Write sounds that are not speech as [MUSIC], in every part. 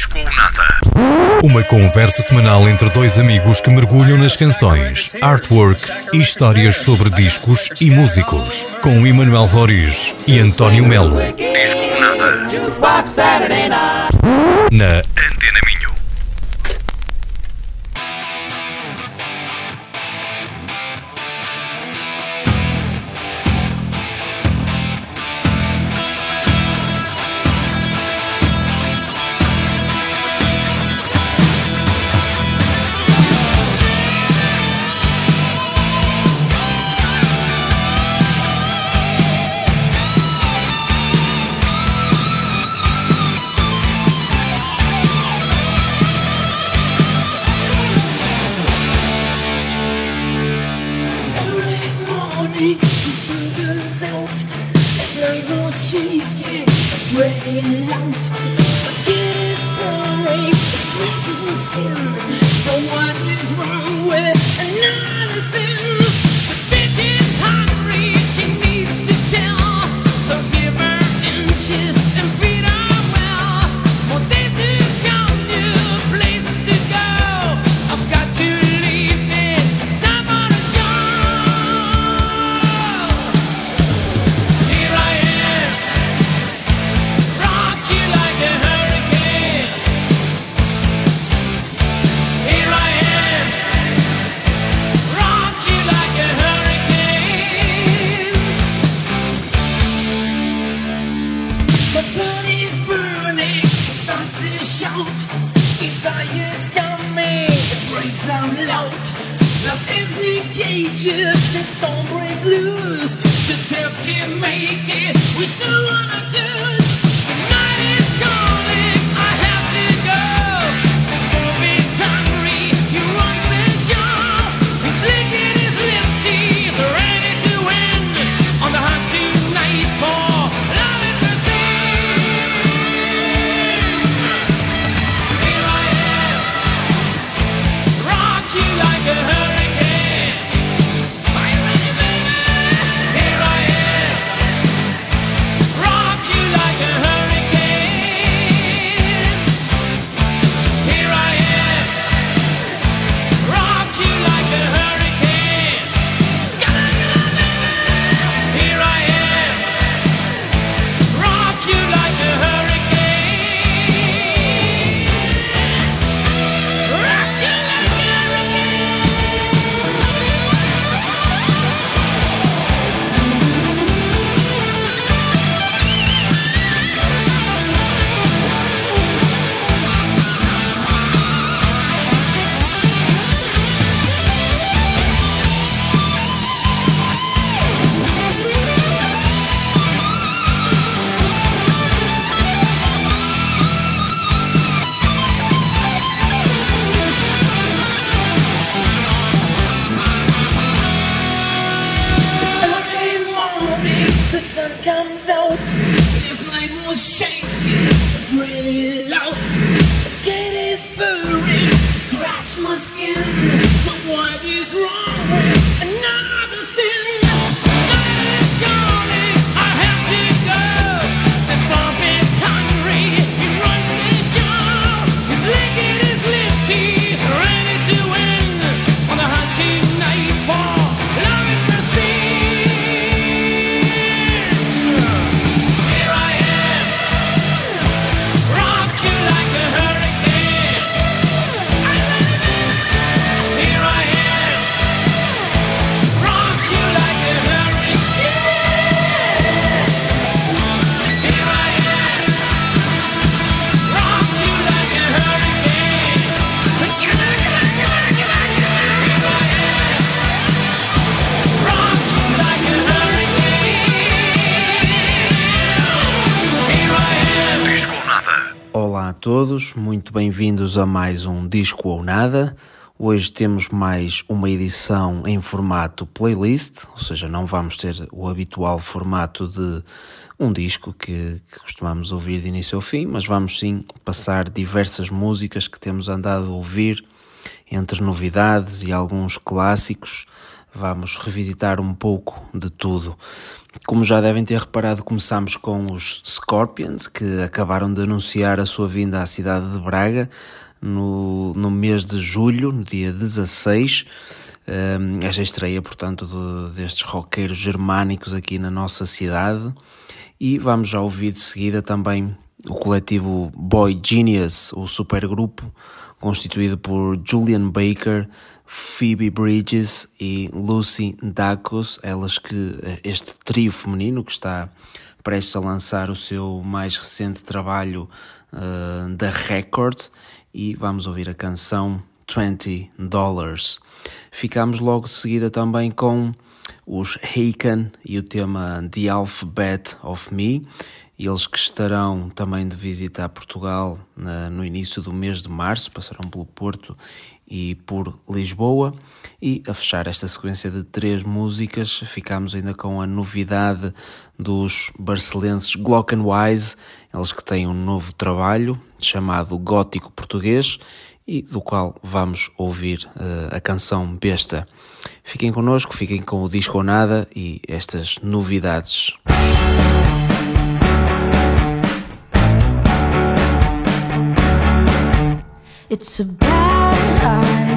Disco ou Nada. Uma conversa semanal entre dois amigos que mergulham nas canções, artwork e histórias sobre discos e músicos. Com Emanuel Roriz e António Melo. Disco ou Nada. Na out. Das the cage cages, that storm breaks loose. Just help to make it. We still wanna do. Antena Minho. Todos, muito bem-vindos a mais um Disco ou Nada. Hoje temos mais uma edição em formato playlist, ou seja, não vamos ter o habitual formato de um disco que, que costumamos ouvir de início ao fim, mas vamos sim passar diversas músicas que temos andado a ouvir, entre novidades e alguns clássicos vamos revisitar um pouco de tudo. Como já devem ter reparado, começamos com os Scorpions, que acabaram de anunciar a sua vinda à cidade de Braga no, no mês de julho, no dia 16. Um, esta estreia, portanto, de, destes roqueiros germânicos aqui na nossa cidade. E vamos já ouvir de seguida também o coletivo Boy Genius, o supergrupo constituído por Julian Baker, Phoebe Bridges e Lucy Dacus, elas que este trio feminino que está prestes a lançar o seu mais recente trabalho uh, da Record e vamos ouvir a canção 20 Dollars. Ficamos logo de seguida também com os Haken e o tema The Alphabet of Me eles que estarão também de visita a Portugal no início do mês de março, passarão pelo Porto e por Lisboa. E a fechar esta sequência de três músicas, ficamos ainda com a novidade dos barcelenses Glockenwise, eles que têm um novo trabalho chamado Gótico Português e do qual vamos ouvir uh, a canção Besta. Fiquem connosco, fiquem com o disco ou nada e estas novidades. It's a bad idea.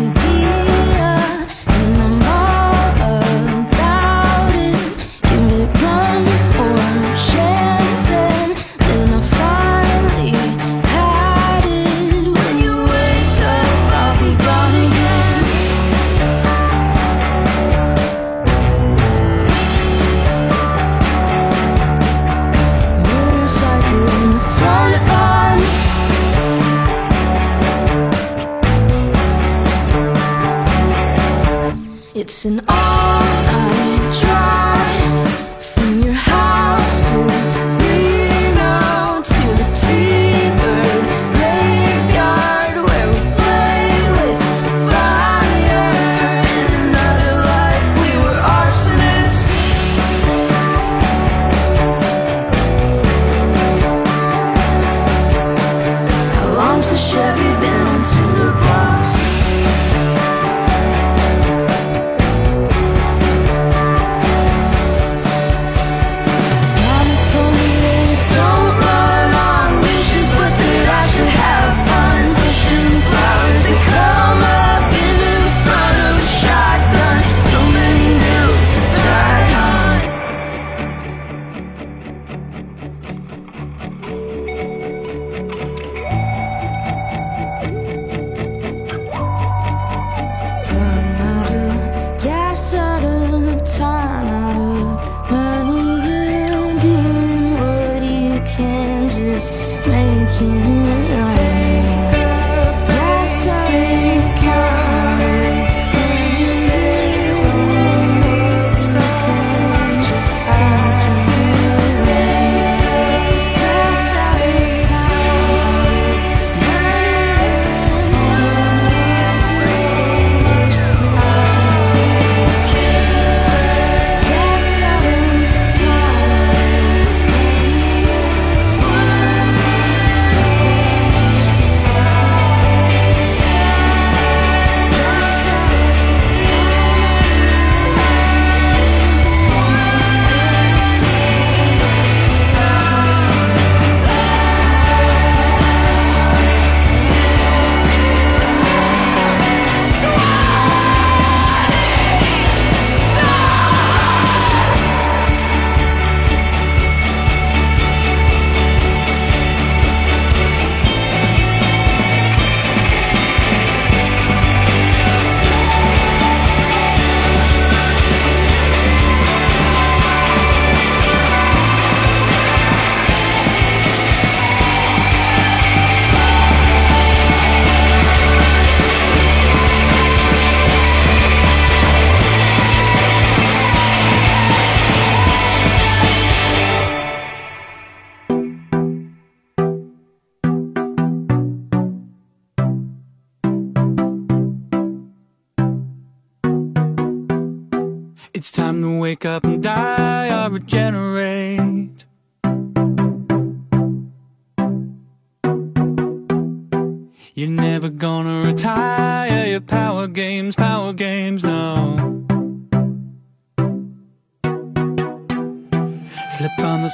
It's an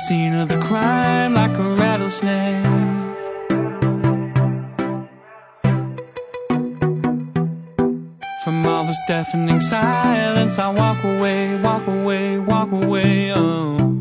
scene of the crime like a rattlesnake. From all this deafening silence, I walk away, walk away, walk away. Oh.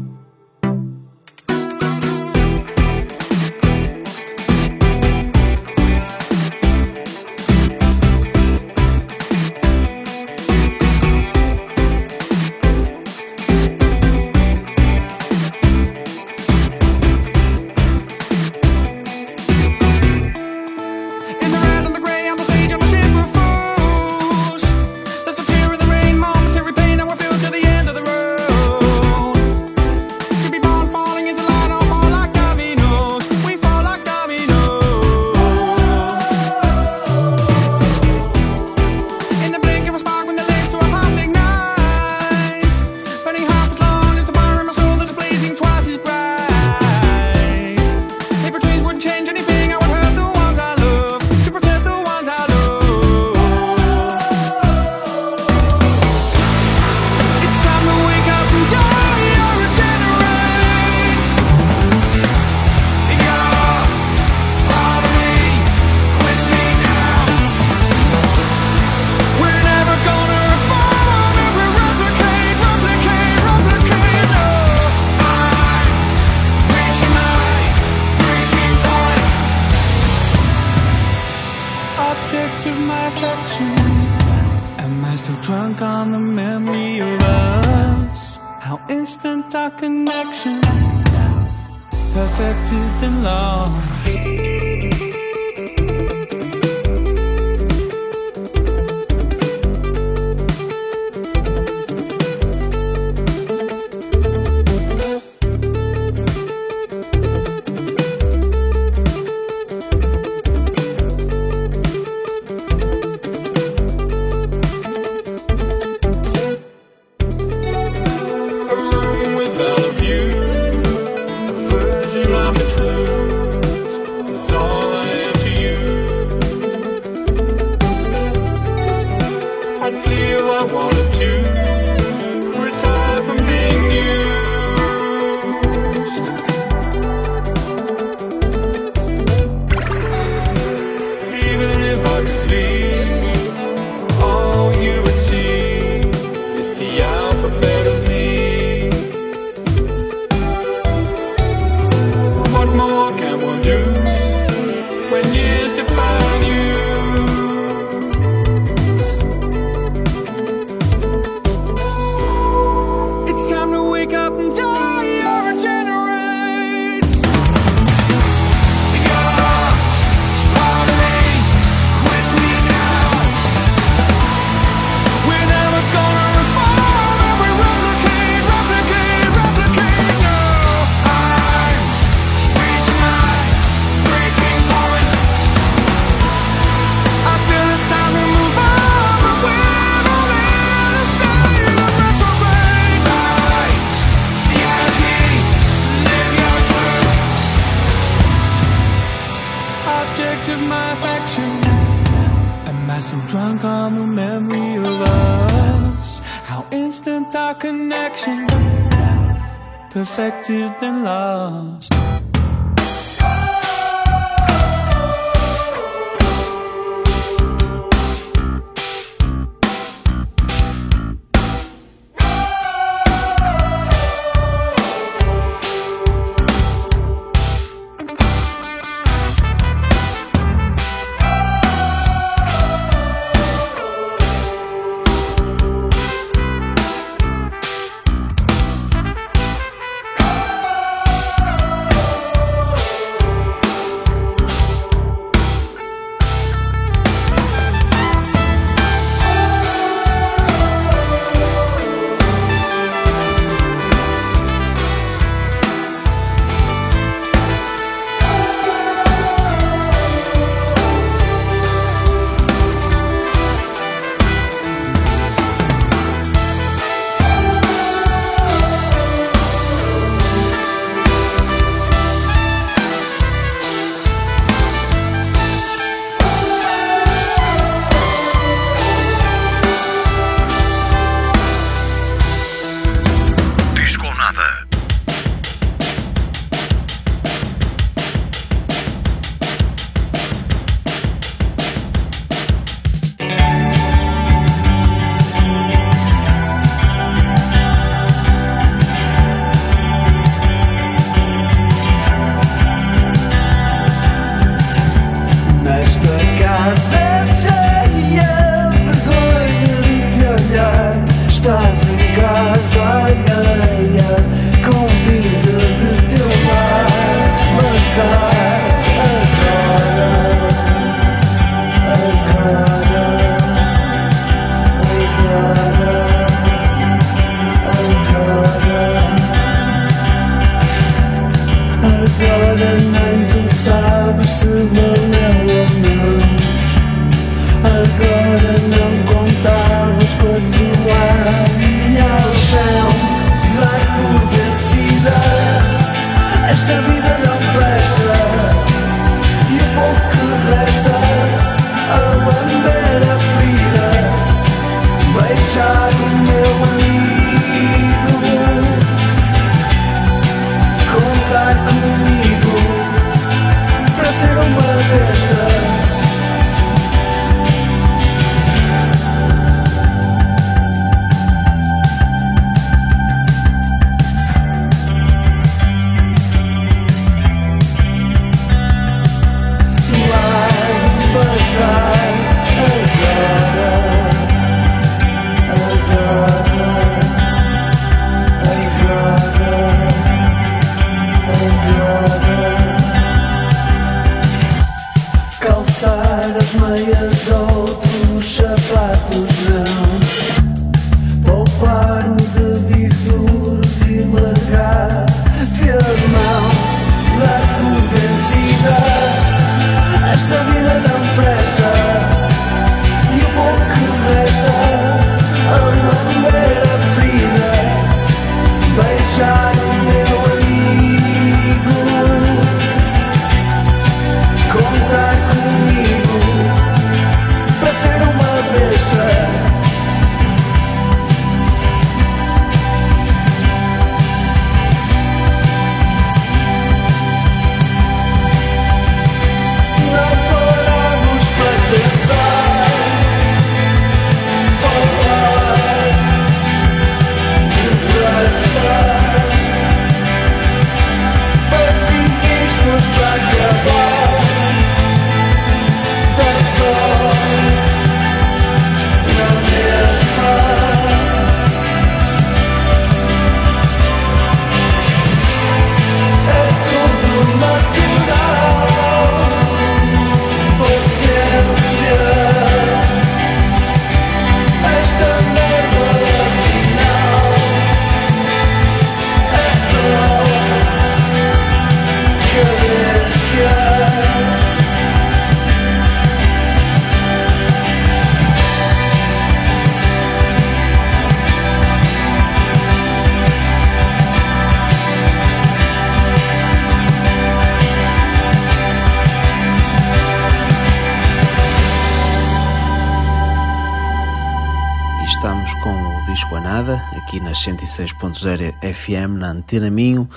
Aqui nas 106.0 FM, na Antena Minho.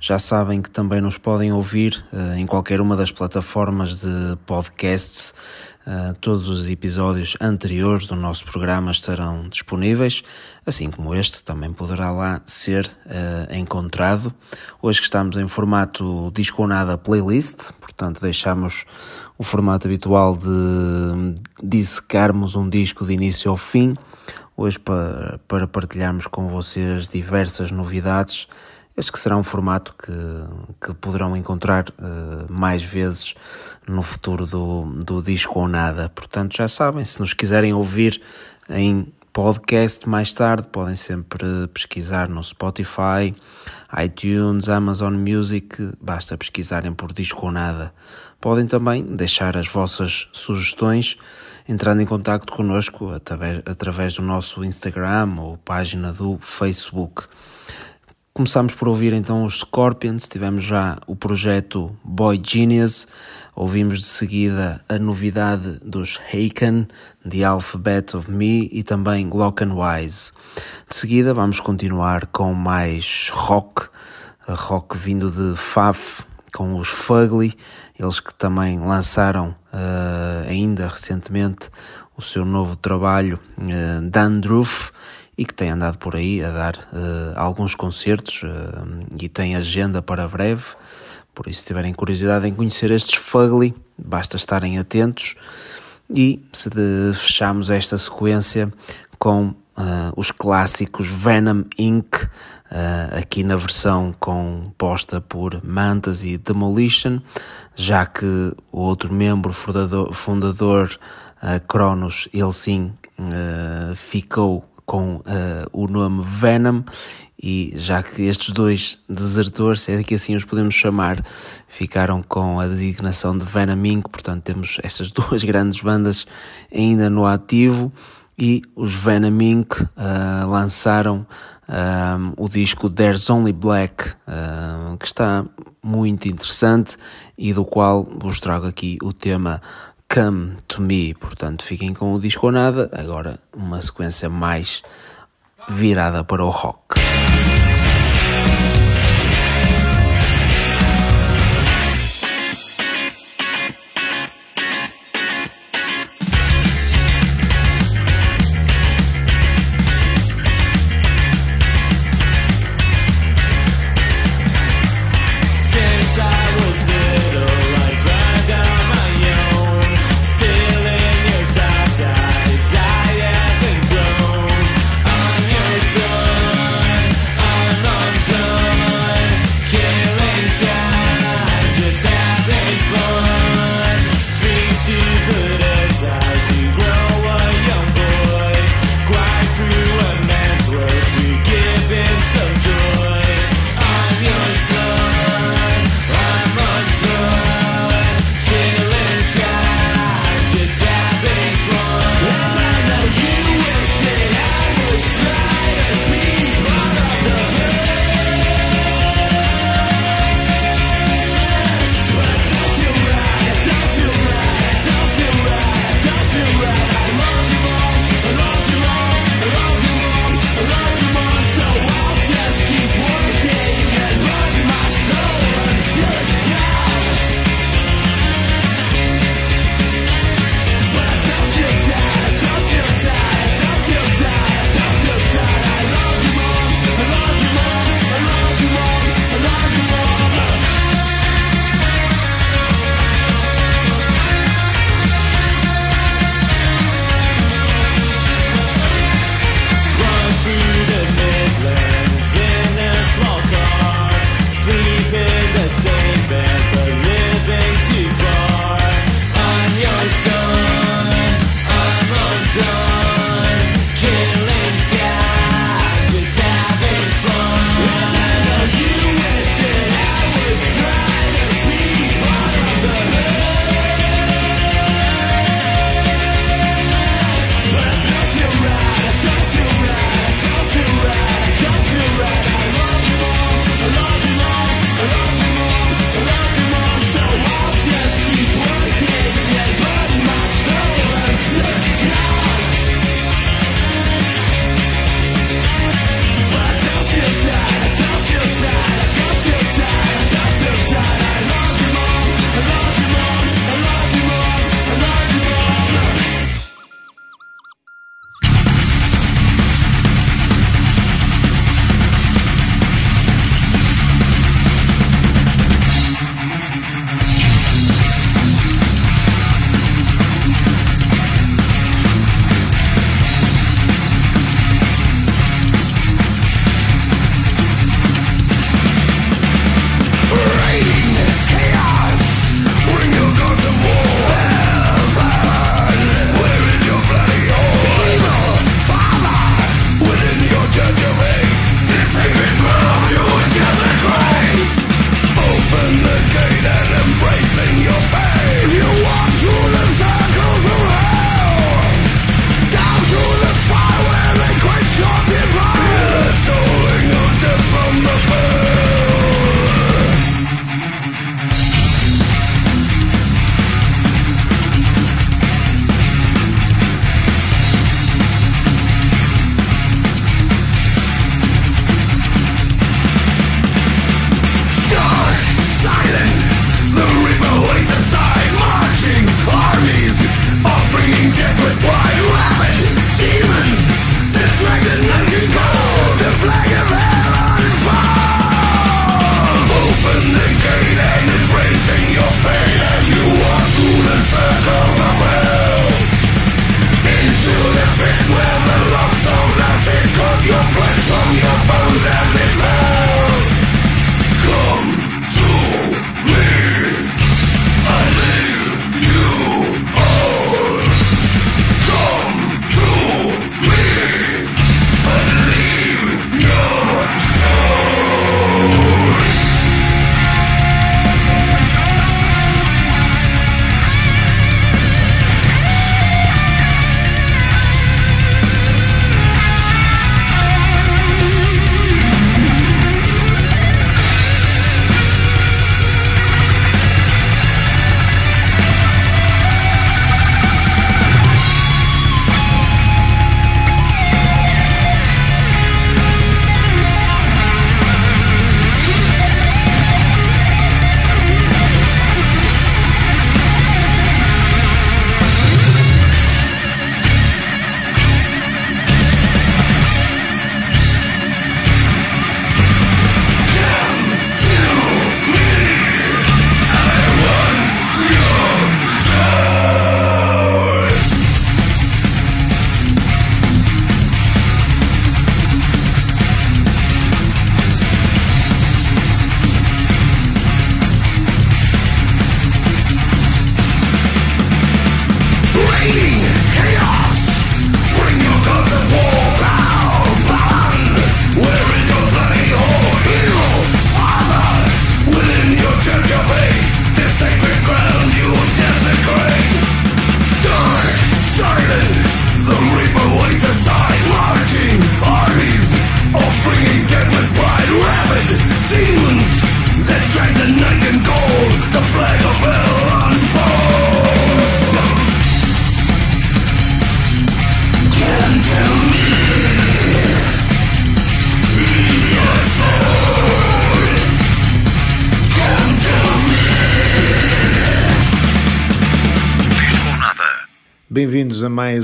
Já sabem que também nos podem ouvir eh, em qualquer uma das plataformas de podcasts. Eh, todos os episódios anteriores do nosso programa estarão disponíveis, assim como este também poderá lá ser eh, encontrado. Hoje que estamos em formato Disco a Nada Playlist, portanto deixamos o formato habitual de dissecarmos um disco de início ao fim hoje para, para partilharmos com vocês diversas novidades. Este que será um formato que, que poderão encontrar eh, mais vezes no futuro do, do Disco ou Nada. Portanto, já sabem, se nos quiserem ouvir em podcast mais tarde, podem sempre pesquisar no Spotify, iTunes, Amazon Music, basta pesquisarem por Disco ou Nada. Podem também deixar as vossas sugestões entrando em contato connosco através, através do nosso Instagram ou página do Facebook. Começámos por ouvir então os Scorpions, tivemos já o projeto Boy Genius, ouvimos de seguida a novidade dos Haken, The Alphabet of Me e também Glock and Wise. De seguida vamos continuar com mais rock, rock vindo de Faf, com os Fugly, eles que também lançaram uh, ainda recentemente o seu novo trabalho uh, Dandruff e que tem andado por aí a dar uh, alguns concertos e tem agenda para breve. Por isso, se tiverem curiosidade em conhecer estes Fugly, basta estarem atentos. E se de, fechamos esta sequência com os clássicos Venom Inc., Uh, aqui na versão composta por Mantas e Demolition, já que o outro membro fundador, fundador uh, Cronos, ele sim uh, ficou com o nome Venom e já que estes dois desertores, se é que assim os podemos chamar, ficaram com a designação de Venom Inc., portanto temos estas [LAUGHS] duas grandes bandas ainda no ativo e os Venom Inc. ah, lançaram ah, o disco There's Only Black, ah, que está muito interessante e do qual vos trago aqui o tema Come to Me. Portanto, fiquem com o disco ou nada. Agora, uma sequência mais virada para o rock.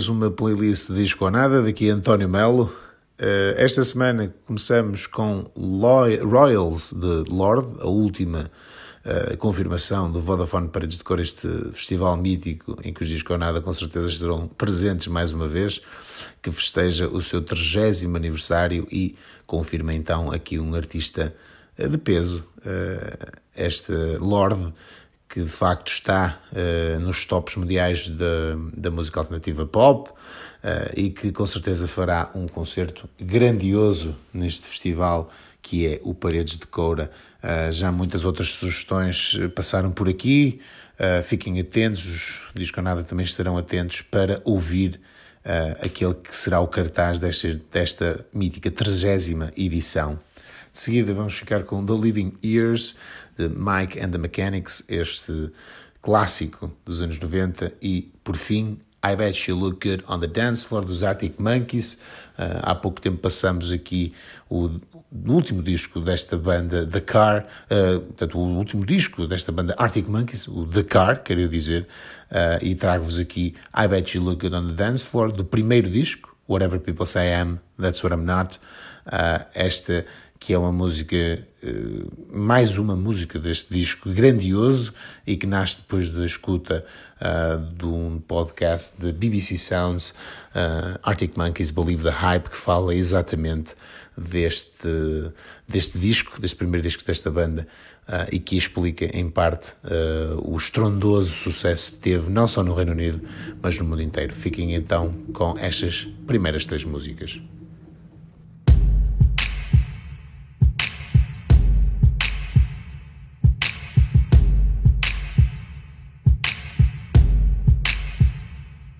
Uma playlist de Disco ou Nada, daqui António Melo. Eh, esta semana começamos com Royals de Lord, a última eh, confirmação do Vodafone Paredes de Cor, este festival mítico em que os Disco ou Nada com certeza estarão presentes mais uma vez, que festeja o seu 30 aniversário e confirma então aqui um artista eh, de peso, este Lord, que de facto está eh, nos tops mundiais da, da música alternativa pop eh, e que com certeza fará um concerto grandioso neste festival que é o Paredes de Coura. Eh, já muitas outras sugestões passaram por aqui. Fiquem atentos, os Disco Nada também estarão atentos para ouvir aquele que será o cartaz desta, desta mítica 30 edição. De seguida vamos ficar com The Living Years, de Mike and the Mechanics, este clássico dos anos 90, e por fim, I Bet You Look Good on the Dance Floor dos Arctic Monkeys. Ah, há pouco tempo passamos aqui o, o último disco desta banda, The Car, ah, portanto, o último disco desta banda Arctic Monkeys, o The Car, quero dizer, ah, e trago-vos aqui I Bet You Look Good on the Dance Floor, do primeiro disco, Whatever People Say I Am, That's What I'm Not. Ah, esta que é uma música, eh, mais uma música deste disco grandioso e que nasce depois da escuta ah, de um podcast de BBC Sounds, ah, Arctic Monkeys Believe the Hype, que fala exatamente deste, deste disco, deste primeiro disco desta banda, ah, e que explica em parte o estrondoso sucesso que teve, não só no Reino Unido, mas no mundo inteiro. Fiquem então com estas primeiras três músicas.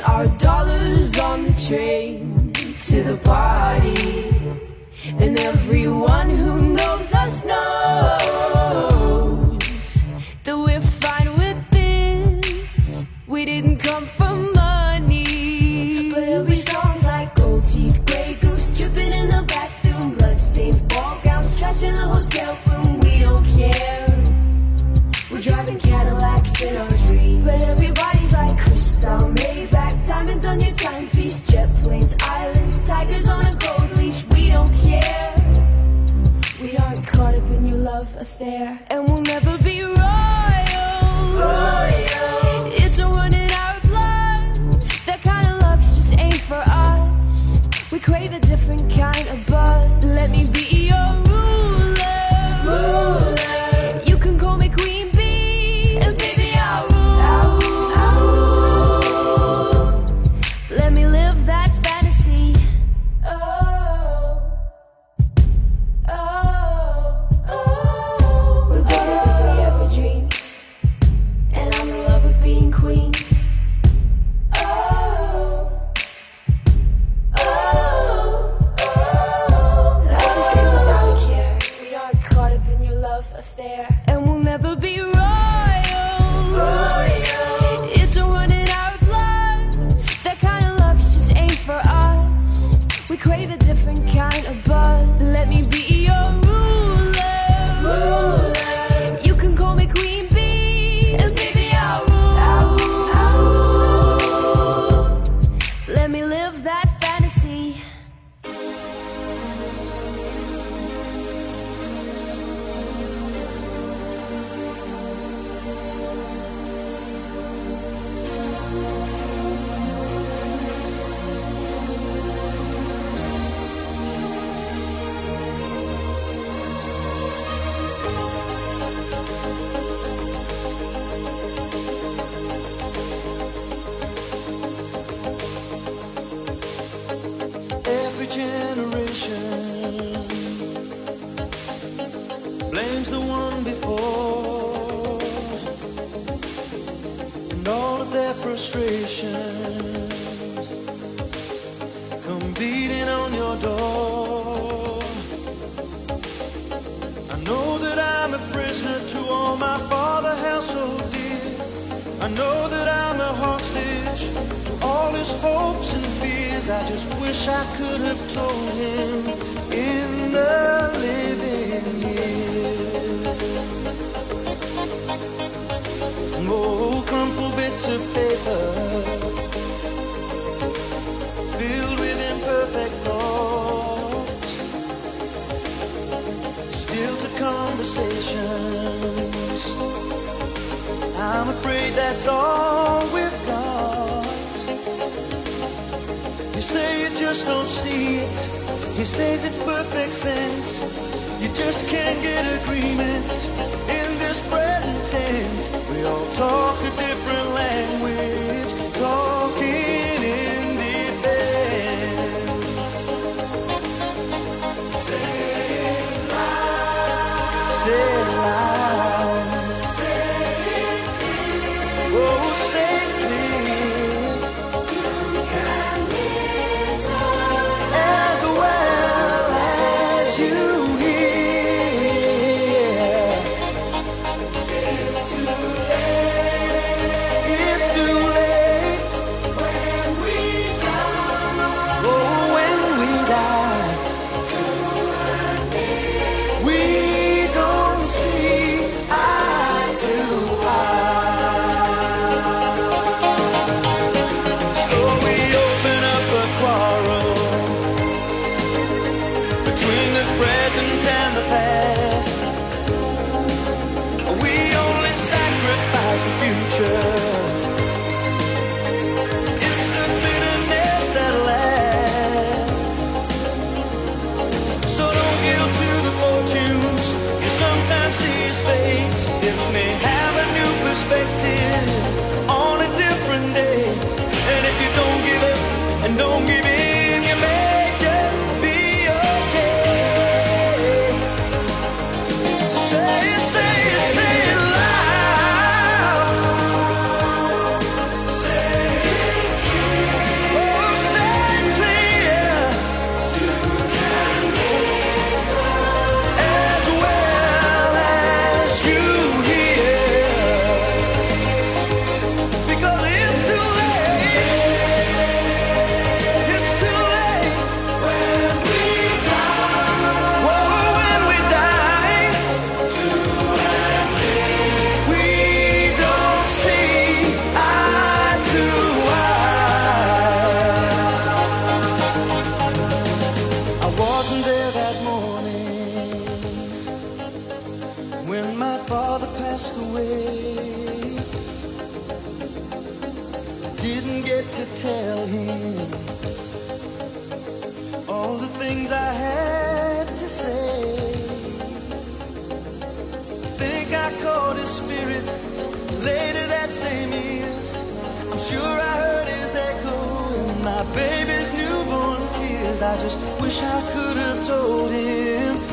our dollars on the train to the party. And everyone who knows us knows that we're fine with this. We didn't come there, and we'll never. Their frustrations come beating on your door. I know that I'm a prisoner to all my father held so dear. I know that I'm a hostage to all his hopes and fears. I just wish I could have told him in the living years. Oh, crumpled of paper filled with imperfect thoughts, still to conversations. I'm afraid that's all we've got. You say you just don't see it. He says it's perfect sense. You just can't get agreement in this present tense. All talk a different language, sure I heard his echo in my baby's newborn tears. I just wish I could have told him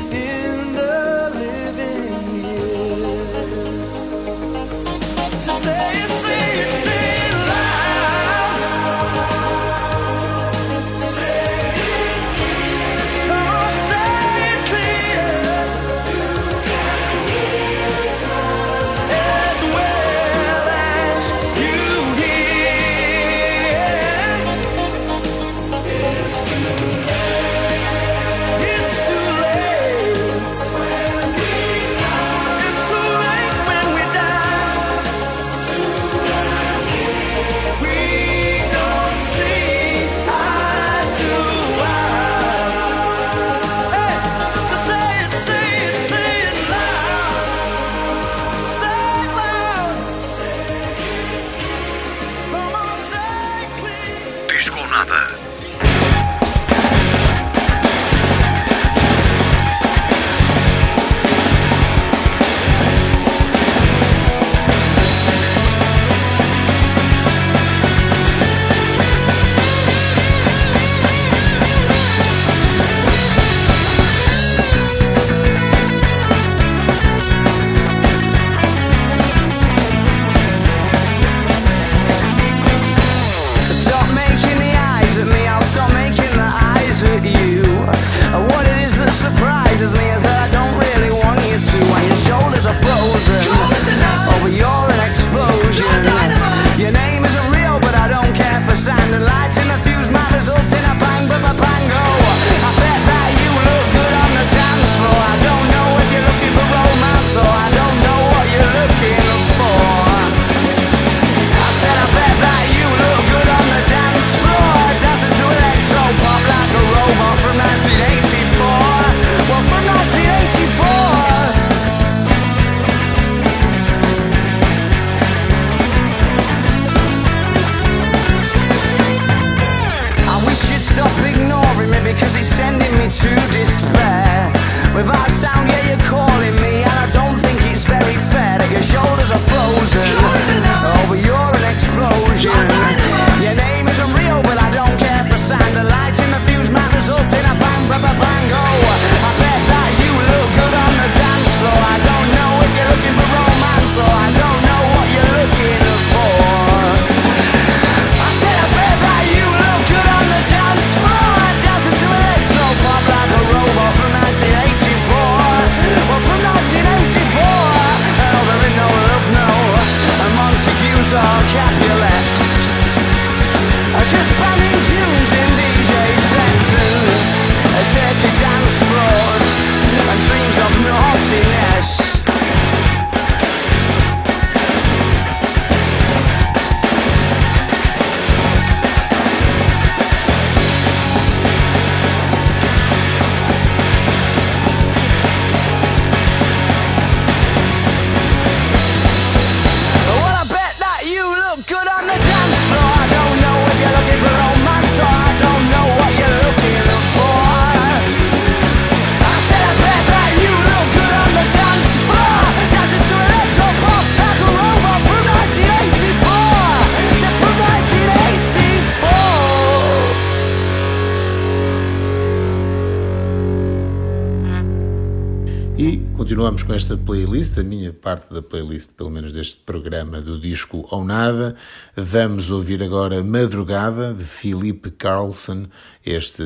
continuamos com esta playlist, a minha parte da playlist, pelo menos deste programa do disco ou nada. Vamos ouvir agora Madrugada de Filipe Carlson, este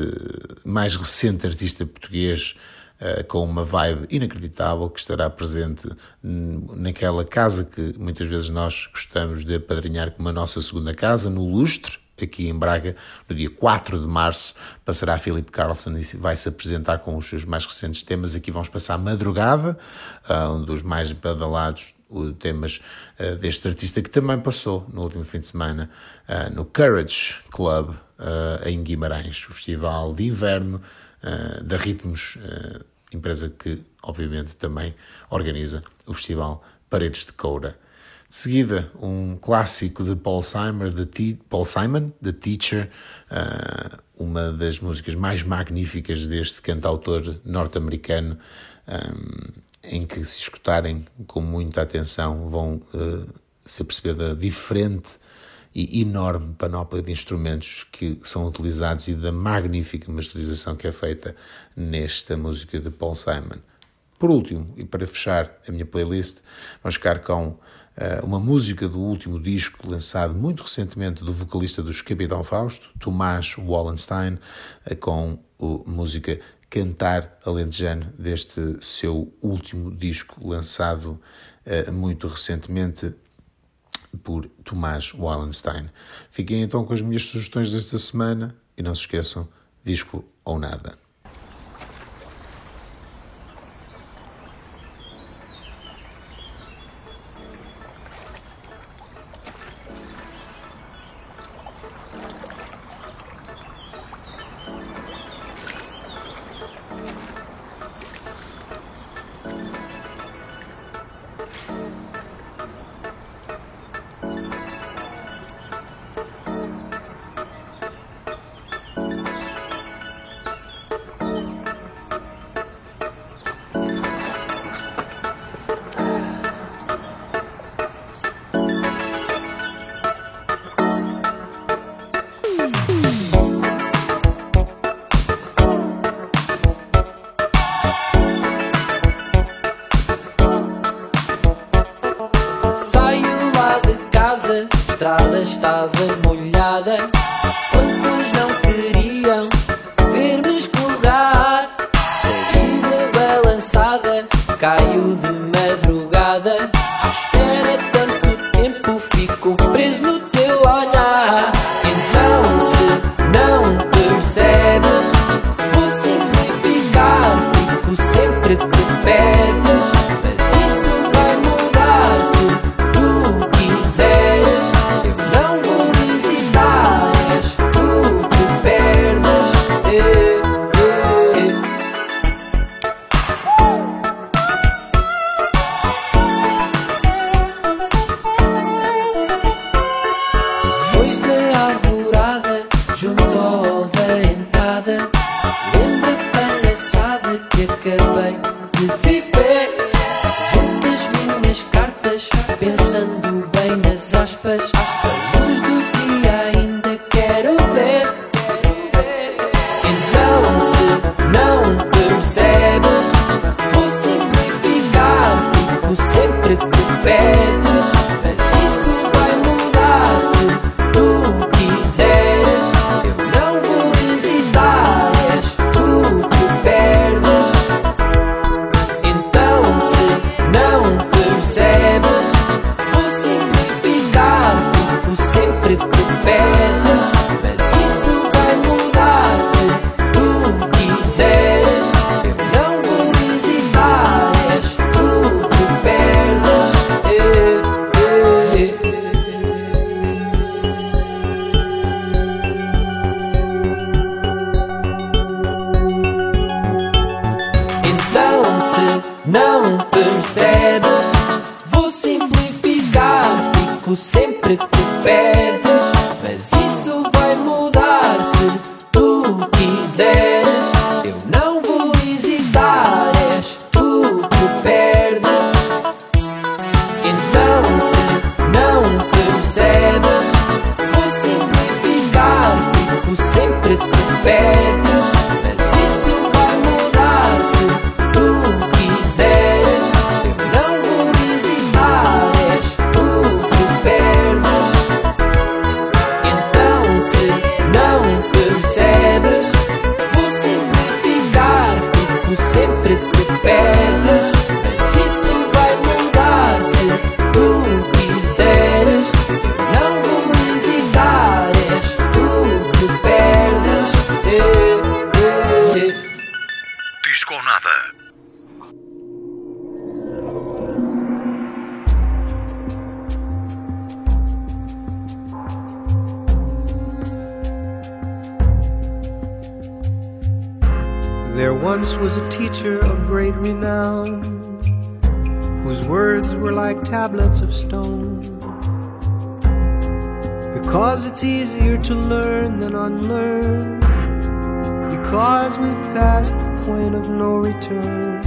mais recente artista português uh, com uma vibe inacreditável que estará presente naquela casa que muitas vezes nós gostamos de apadrinhar como a nossa segunda casa, no Lustre, aqui em Braga, no dia 4 de março, passará Filipe Carlson e vai se apresentar com os seus mais recentes temas. Aqui vamos passar Madrugada, um dos mais badalados temas uh, deste artista que também passou no último fim de semana uh, no Courage Club em Guimarães, o festival de inverno da Ritmos, empresa que obviamente também organiza o festival Paredes de Coura. De seguida, um clássico de Paul Simon, The, Paul Simon, The Teacher, uh, uma das músicas mais magníficas deste cantautor norte-americano, um, em que, se escutarem com muita atenção, vão uh, se perceber da diferente e enorme panóplia de instrumentos que são utilizados e da magnífica masterização que é feita nesta música de Paul Simon. Por último, e para fechar a minha playlist, vamos ficar com uma música do último disco lançado muito recentemente do vocalista dos Capitão Fausto, Tomás Wallenstein, uh, com a música Cantar Alentejano, deste seu último disco lançado uh, muito recentemente por Tomás Wallenstein. Fiquem então com as minhas sugestões desta semana e não se esqueçam, disco ou nada. It's easier to learn than unlearn, because we've passed the point of no return.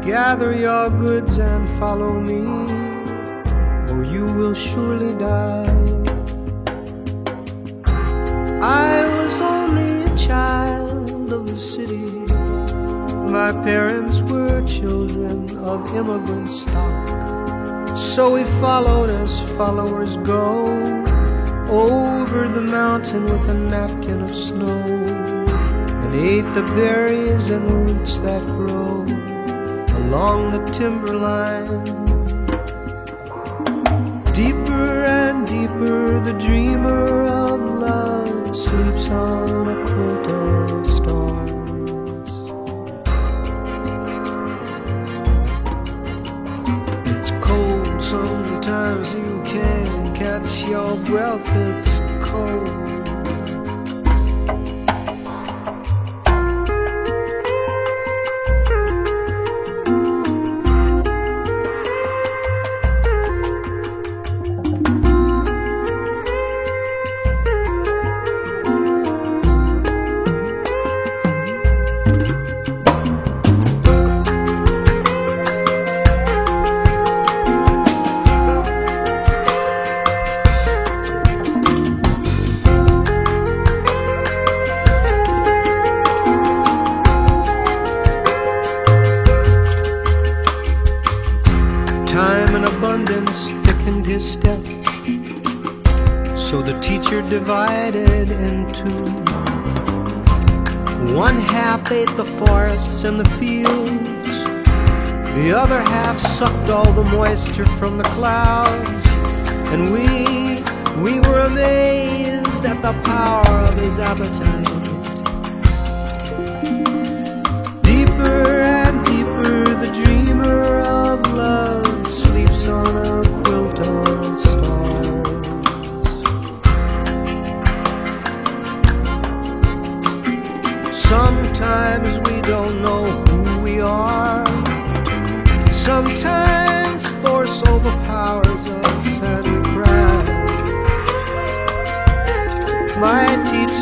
Gather your goods and follow me, or you will surely die. I was only a child of the city. My parents were children of immigrant stock. So we followed as followers go over the mountain with a napkin of snow and ate the berries and roots that grow along the timberline. Deeper and deeper, the dreamer of love sleeps on a quilt of stars. Your breath, it's cold. Half sucked all the moisture from the clouds. And we, we were amazed at the power of his appetite. Deeper and deeper, the dreamer of love sleeps on a quilt of stars. Sometimes we don't know. Sometimes force overpowers us and we cry. My teacher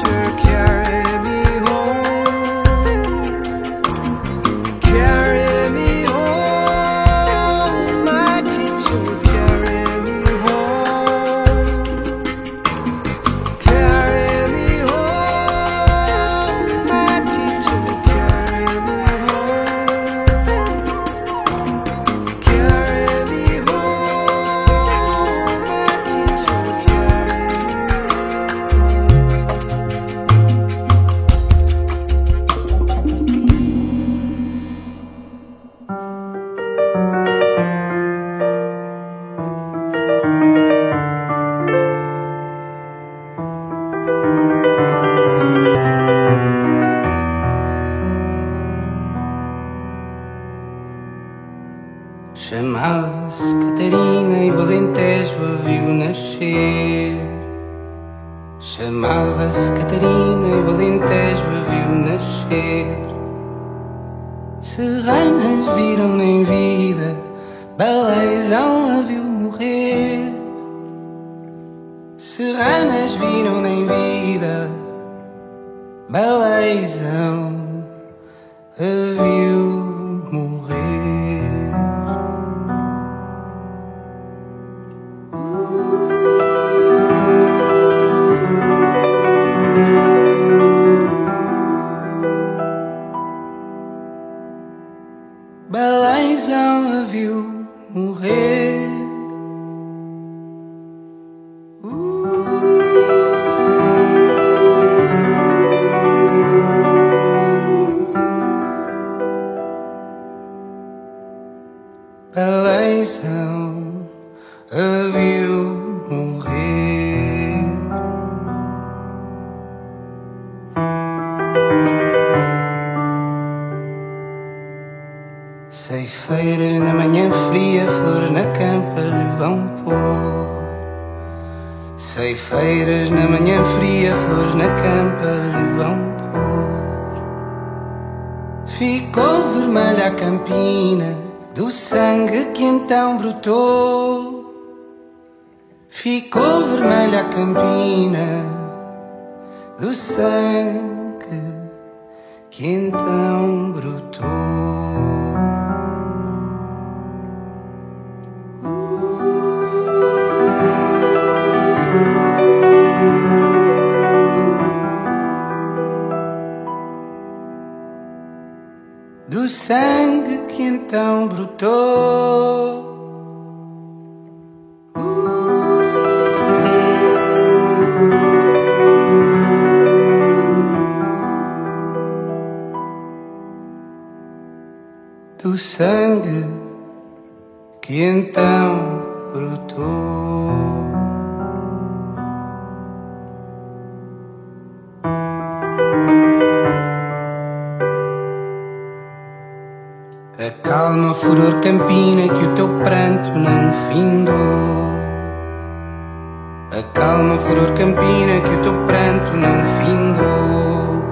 flor campina que o teu pranto não findou.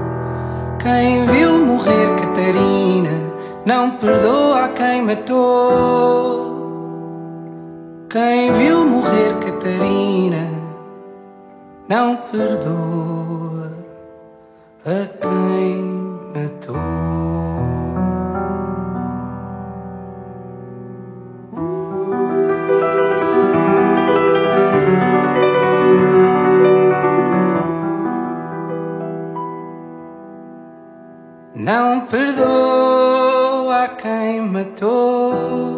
Quem viu morrer Catarina não perdoa a quem matou. Quem viu morrer Catarina não perdoa a quem Não perdoa quem matou.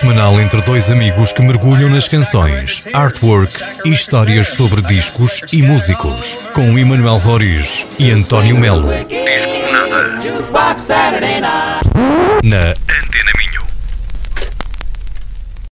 semanal entre dois amigos que mergulham nas canções, artwork e histórias sobre discos e músicos, com Emanuel Roriz e António Melo. Disco Nada. Na